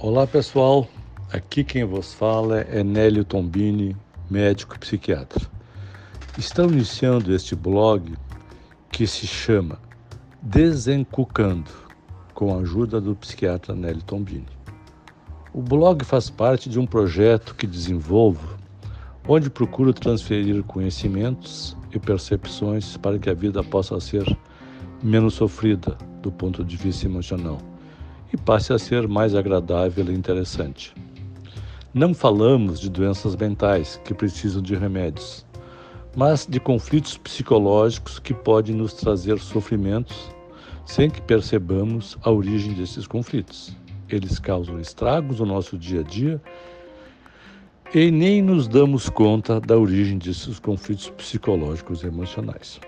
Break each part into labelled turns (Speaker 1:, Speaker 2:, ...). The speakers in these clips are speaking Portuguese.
Speaker 1: Olá pessoal, aqui quem vos fala é Nélio Tombini, médico e psiquiatra. Estão iniciando este blog que se chama Desencucando, com a ajuda do psiquiatra Nélio Tombini. O blog faz parte de um projeto que desenvolvo, onde procuro transferir conhecimentos e percepções para que a vida possa ser menos sofrida do ponto de vista emocional e passe a ser mais agradável e interessante. Não falamos de doenças mentais que precisam de remédios, mas de conflitos psicológicos que podem nos trazer sofrimentos sem que percebamos a origem desses conflitos. Eles causam estragos no nosso dia a dia e nem nos damos conta da origem desses conflitos psicológicos e emocionais.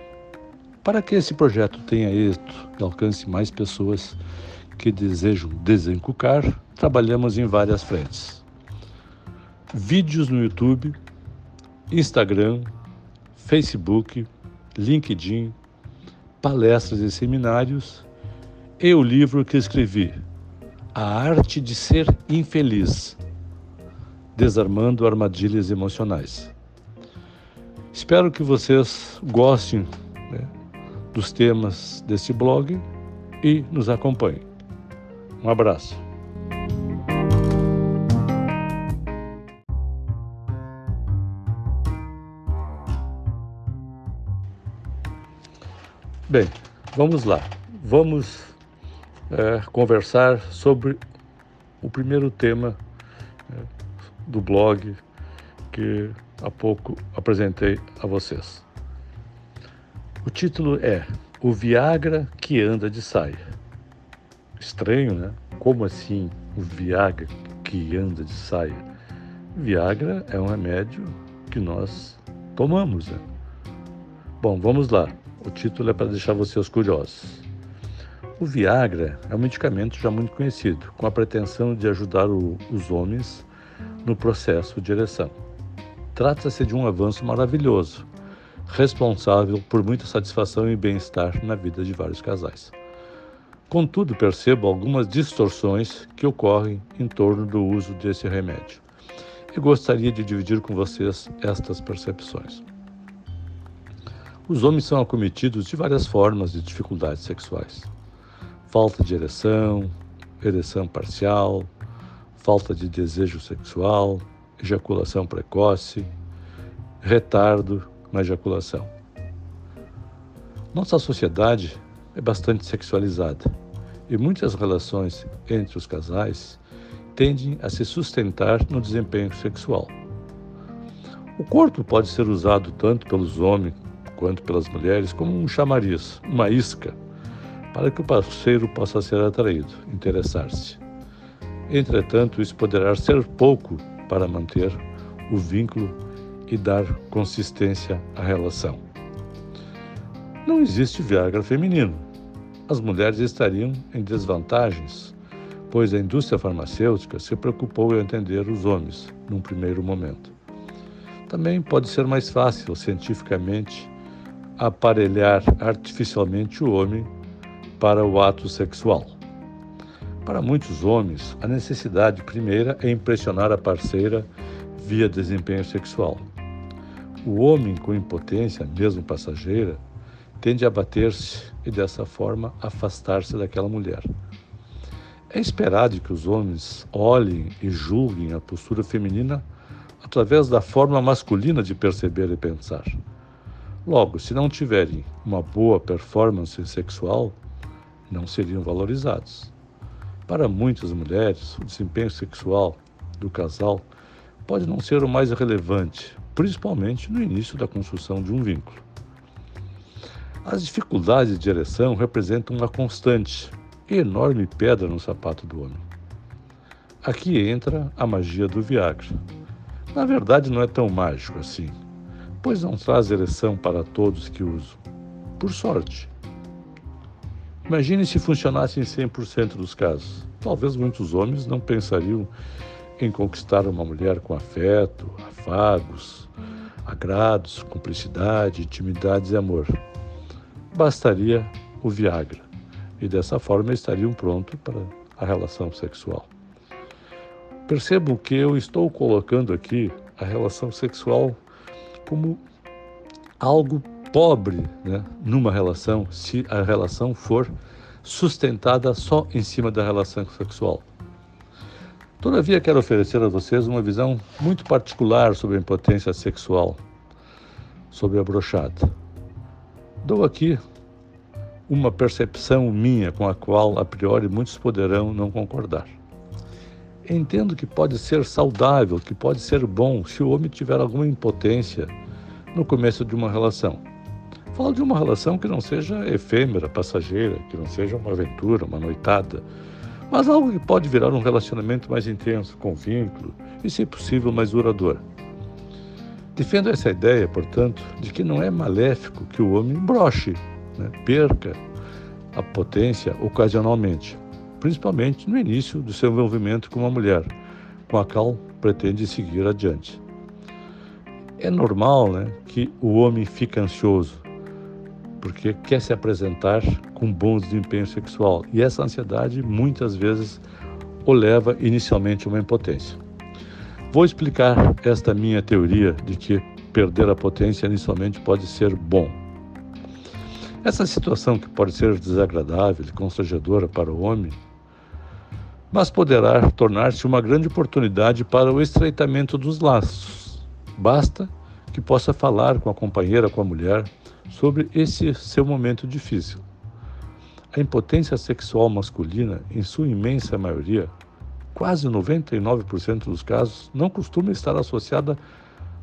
Speaker 1: Para que esse projeto tenha êxito e alcance mais pessoas que desejam desencucar, trabalhamos em várias frentes. Vídeos no YouTube, Instagram, Facebook, LinkedIn, palestras e seminários e o livro que escrevi, A Arte de Ser Infeliz, Desarmando Armadilhas Emocionais. Espero que vocês gostem né, dos temas desse blog e nos acompanhem. Um abraço. Bem, vamos lá. Vamos é, conversar sobre o primeiro tema é, do blog que há pouco apresentei a vocês. O título é O Viagra que anda de saia. Estranho, né? Como assim o Viagra que anda de saia? Viagra é um remédio que nós tomamos, né? Bom, vamos lá. O título é para deixar vocês curiosos. O Viagra é um medicamento já muito conhecido, com a pretensão de ajudar o, os homens no processo de ereção. Trata-se de um avanço maravilhoso, responsável por muita satisfação e bem-estar na vida de vários casais. Contudo, percebo algumas distorções que ocorrem em torno do uso desse remédio e gostaria de dividir com vocês estas percepções. Os homens são acometidos de várias formas de dificuldades sexuais: falta de ereção, ereção parcial, falta de desejo sexual, ejaculação precoce, retardo na ejaculação. Nossa sociedade é bastante sexualizada e muitas relações entre os casais tendem a se sustentar no desempenho sexual. O corpo pode ser usado tanto pelos homens quanto pelas mulheres como um chamariz, uma isca, para que o parceiro possa ser atraído, interessar-se. Entretanto, isso poderá ser pouco para manter o vínculo e dar consistência à relação. Não existe Viagra feminino, as mulheres estariam em desvantagens, pois a indústria farmacêutica se preocupou em atender os homens num primeiro momento. Também pode ser mais fácil, cientificamente, aparelhar artificialmente o homem para o ato sexual. Para muitos homens, a necessidade primeira é impressionar a parceira via desempenho sexual. O homem com impotência, mesmo passageira, tende a bater-se e dessa forma afastar-se daquela mulher. É esperado que os homens olhem e julguem a postura feminina através da forma masculina de perceber e pensar. Logo, se não tiverem uma boa performance sexual, não seriam valorizados. Para muitas mulheres, o desempenho sexual do casal pode não ser o mais relevante, principalmente no início da construção de um vínculo. As dificuldades de ereção representam uma constante enorme pedra no sapato do homem. Aqui entra a magia do Viagra. Na verdade, não é tão mágico assim, pois não traz ereção para todos que usam. Por sorte. Imagine se funcionasse em 100% dos casos. Talvez muitos homens não pensariam em conquistar uma mulher com afeto, afagos, agrados, cumplicidade, intimidades e amor bastaria o Viagra e dessa forma estariam prontos para a relação sexual. Percebo que eu estou colocando aqui a relação sexual como algo pobre né, numa relação, se a relação for sustentada só em cima da relação sexual. Todavia, quero oferecer a vocês uma visão muito particular sobre a impotência sexual, sobre a brochada. Dou aqui uma percepção minha com a qual, a priori, muitos poderão não concordar. Entendo que pode ser saudável, que pode ser bom se o homem tiver alguma impotência no começo de uma relação. Falo de uma relação que não seja efêmera, passageira, que não seja uma aventura, uma noitada, mas algo que pode virar um relacionamento mais intenso, com vínculo e, se possível, mais duradouro. Defendo essa ideia, portanto, de que não é maléfico que o homem broche, né, perca a potência ocasionalmente, principalmente no início do seu envolvimento com uma mulher, com a qual pretende seguir adiante. É normal né, que o homem fique ansioso, porque quer se apresentar com bom desempenho sexual. E essa ansiedade muitas vezes o leva inicialmente a uma impotência. Vou explicar esta minha teoria de que perder a potência inicialmente pode ser bom. Essa situação que pode ser desagradável e constrangedora para o homem, mas poderá tornar-se uma grande oportunidade para o estreitamento dos laços. Basta que possa falar com a companheira, com a mulher, sobre esse seu momento difícil. A impotência sexual masculina, em sua imensa maioria, quase 99% dos casos, não costuma estar associada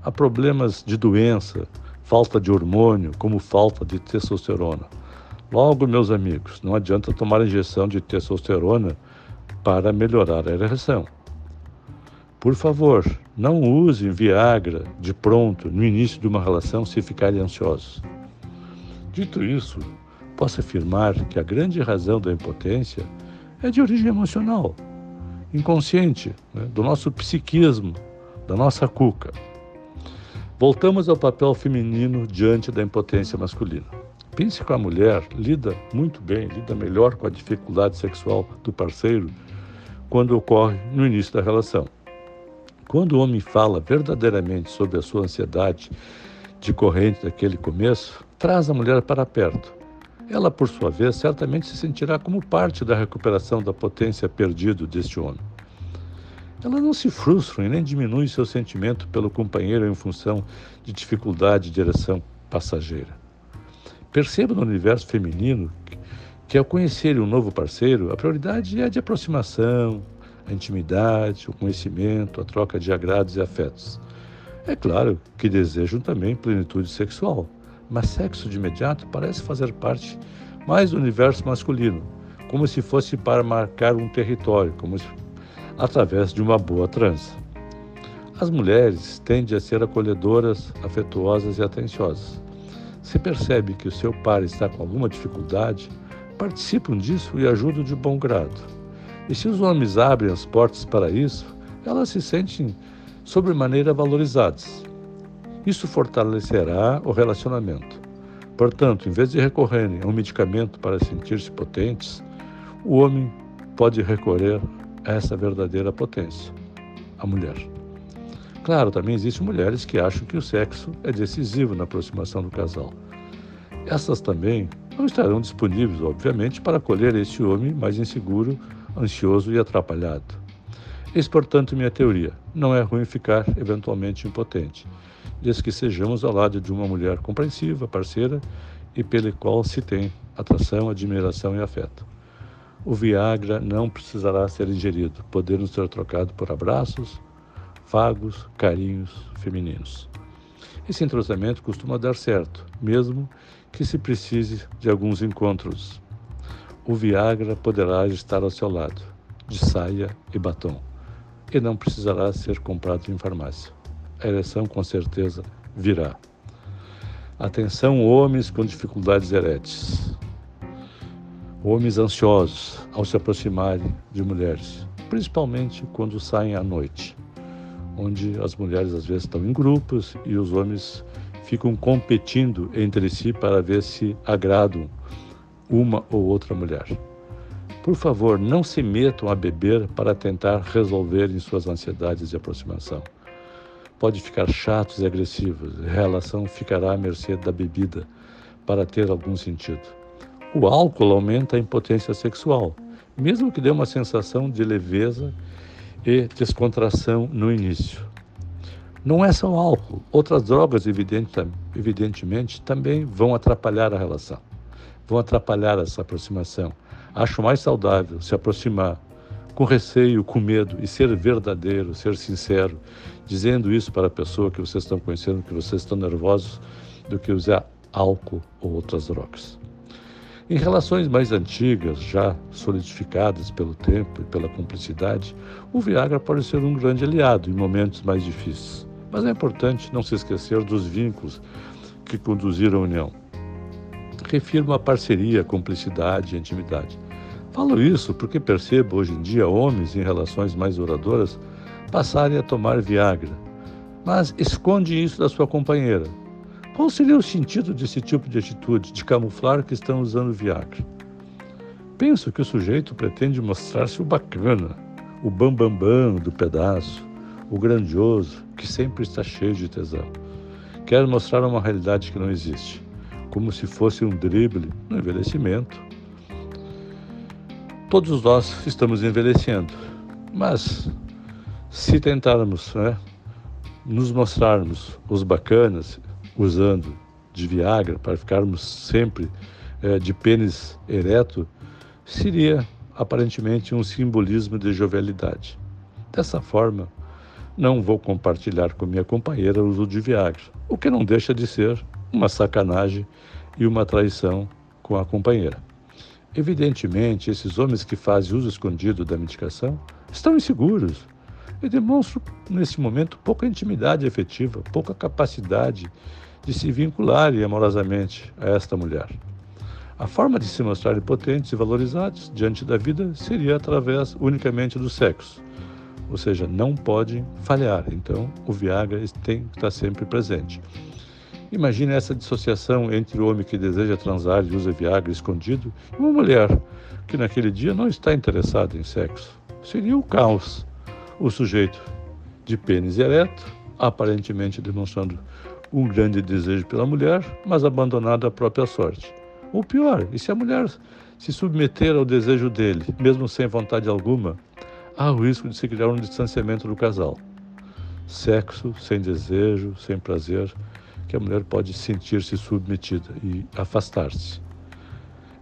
Speaker 1: a problemas de doença, falta de hormônio, como falta de testosterona. Logo, meus amigos, não adianta tomar injeção de testosterona para melhorar a ereção. Por favor, não usem Viagra de pronto no início de uma relação se ficarem ansiosos. Dito isso, posso afirmar que a grande razão da impotência é de origem emocional, inconsciente, né, do nosso psiquismo, da nossa cuca. Voltamos ao papel feminino diante da impotência masculina. Pense que a mulher lida muito bem, lida melhor com a dificuldade sexual do parceiro quando ocorre no início da relação. Quando o homem fala verdadeiramente sobre a sua ansiedade decorrente daquele começo, traz a mulher para perto. Ela, por sua vez, certamente se sentirá como parte da recuperação da potência perdida deste homem. Ela não se frustra e nem diminui seu sentimento pelo companheiro em função de dificuldade de direção passageira. Perceba no universo feminino que, ao conhecer um novo parceiro, a prioridade é a de aproximação, a intimidade, o conhecimento, a troca de agrados e afetos. É claro que desejam também plenitude sexual, mas sexo de imediato parece fazer parte mais do universo masculino, como se fosse para marcar um território, como se, através de uma boa trança. As mulheres tendem a ser acolhedoras, afetuosas e atenciosas. Se percebe que o seu par está com alguma dificuldade, participam disso e ajudam de bom grado. E se os homens abrem as portas para isso, elas se sentem sobremaneira valorizadas. Isso fortalecerá o relacionamento. Portanto, em vez de recorrerem a um medicamento para sentir-se potentes, o homem pode recorrer essa verdadeira potência, a mulher. Claro, também existem mulheres que acham que o sexo é decisivo na aproximação do casal. Essas também não estarão disponíveis, obviamente, para acolher este homem mais inseguro, ansioso e atrapalhado. Eis, portanto, minha teoria. Não é ruim ficar eventualmente impotente, desde que sejamos ao lado de uma mulher compreensiva, parceira e pela qual se tem atração, admiração e afeto. O Viagra não precisará ser ingerido, podendo ser trocado por abraços, fagos, carinhos femininos. Esse entrosamento costuma dar certo, mesmo que se precise de alguns encontros. O Viagra poderá estar ao seu lado, de saia e batom e não precisará ser comprado em farmácia. A ereção com certeza virá. Atenção, homens com dificuldades eréteis. Homens ansiosos ao se aproximarem de mulheres, principalmente quando saem à noite, onde as mulheres às vezes estão em grupos e os homens ficam competindo entre si para ver se agradam uma ou outra mulher. Por favor, não se metam a beber para tentar resolver em suas ansiedades de aproximação. Pode ficar chatos e agressivos, a relação ficará à mercê da bebida para ter algum sentido. O álcool aumenta a impotência sexual, mesmo que dê uma sensação de leveza e descontração no início. Não é só o álcool, outras drogas, evidentemente, também vão atrapalhar a relação, vão atrapalhar essa aproximação. Acho mais saudável se aproximar com receio, com medo e ser verdadeiro, ser sincero, dizendo isso para a pessoa que vocês estão conhecendo, que vocês estão nervosos, do que usar álcool ou outras drogas. Em relações mais antigas, já solidificadas pelo tempo e pela cumplicidade, o Viagra pode ser um grande aliado em momentos mais difíceis. Mas é importante não se esquecer dos vínculos que conduziram a união. Refirmo a parceria, cumplicidade e intimidade. Falo isso porque percebo hoje em dia homens em relações mais duradouras passarem a tomar Viagra, mas esconde isso da sua companheira. Qual seria o sentido desse tipo de atitude, de camuflar que estão usando Viagra? Penso que o sujeito pretende mostrar-se o bacana, o bambambam bam, bam do pedaço, o grandioso, que sempre está cheio de tesão. Quer mostrar uma realidade que não existe, como se fosse um drible no envelhecimento. Todos nós estamos envelhecendo, mas se tentarmos né, nos mostrarmos os bacanas usando de Viagra para ficarmos sempre é, de pênis ereto, seria aparentemente um simbolismo de jovialidade. Dessa forma, não vou compartilhar com minha companheira o uso de Viagra, o que não deixa de ser uma sacanagem e uma traição com a companheira. Evidentemente, esses homens que fazem uso escondido da medicação estão inseguros, e demonstro, nesse momento, pouca intimidade efetiva, pouca capacidade de se vincularem amorosamente a esta mulher. A forma de se mostrarem potentes e valorizados diante da vida seria através unicamente do sexo, ou seja, não podem falhar, então o Viagra tem que estar sempre presente. Imagine essa dissociação entre o homem que deseja transar e usa Viagra escondido e uma mulher que naquele dia não está interessada em sexo. Seria o caos o sujeito de pênis ereto, aparentemente demonstrando um grande desejo pela mulher, mas abandonado à própria sorte. Ou pior, e se a mulher se submeter ao desejo dele, mesmo sem vontade alguma, há o risco de se criar um distanciamento do casal. Sexo sem desejo, sem prazer, que a mulher pode sentir-se submetida e afastar-se.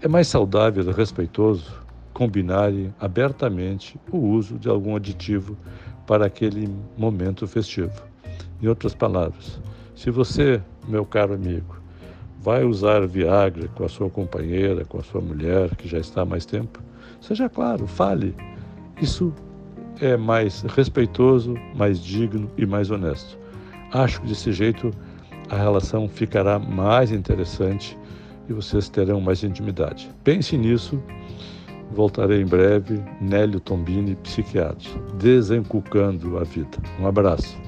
Speaker 1: É mais saudável e respeitoso combinarem abertamente o uso de algum aditivo para aquele momento festivo. Em outras palavras, se você, meu caro amigo, vai usar Viagra com a sua companheira, com a sua mulher que já está há mais tempo, seja claro, fale. Isso é mais respeitoso, mais digno e mais honesto. Acho que desse jeito a relação ficará mais interessante e vocês terão mais intimidade. Pense nisso Voltarei em breve, Nélio Tombini, psiquiatra, desencucando a vida. Um abraço.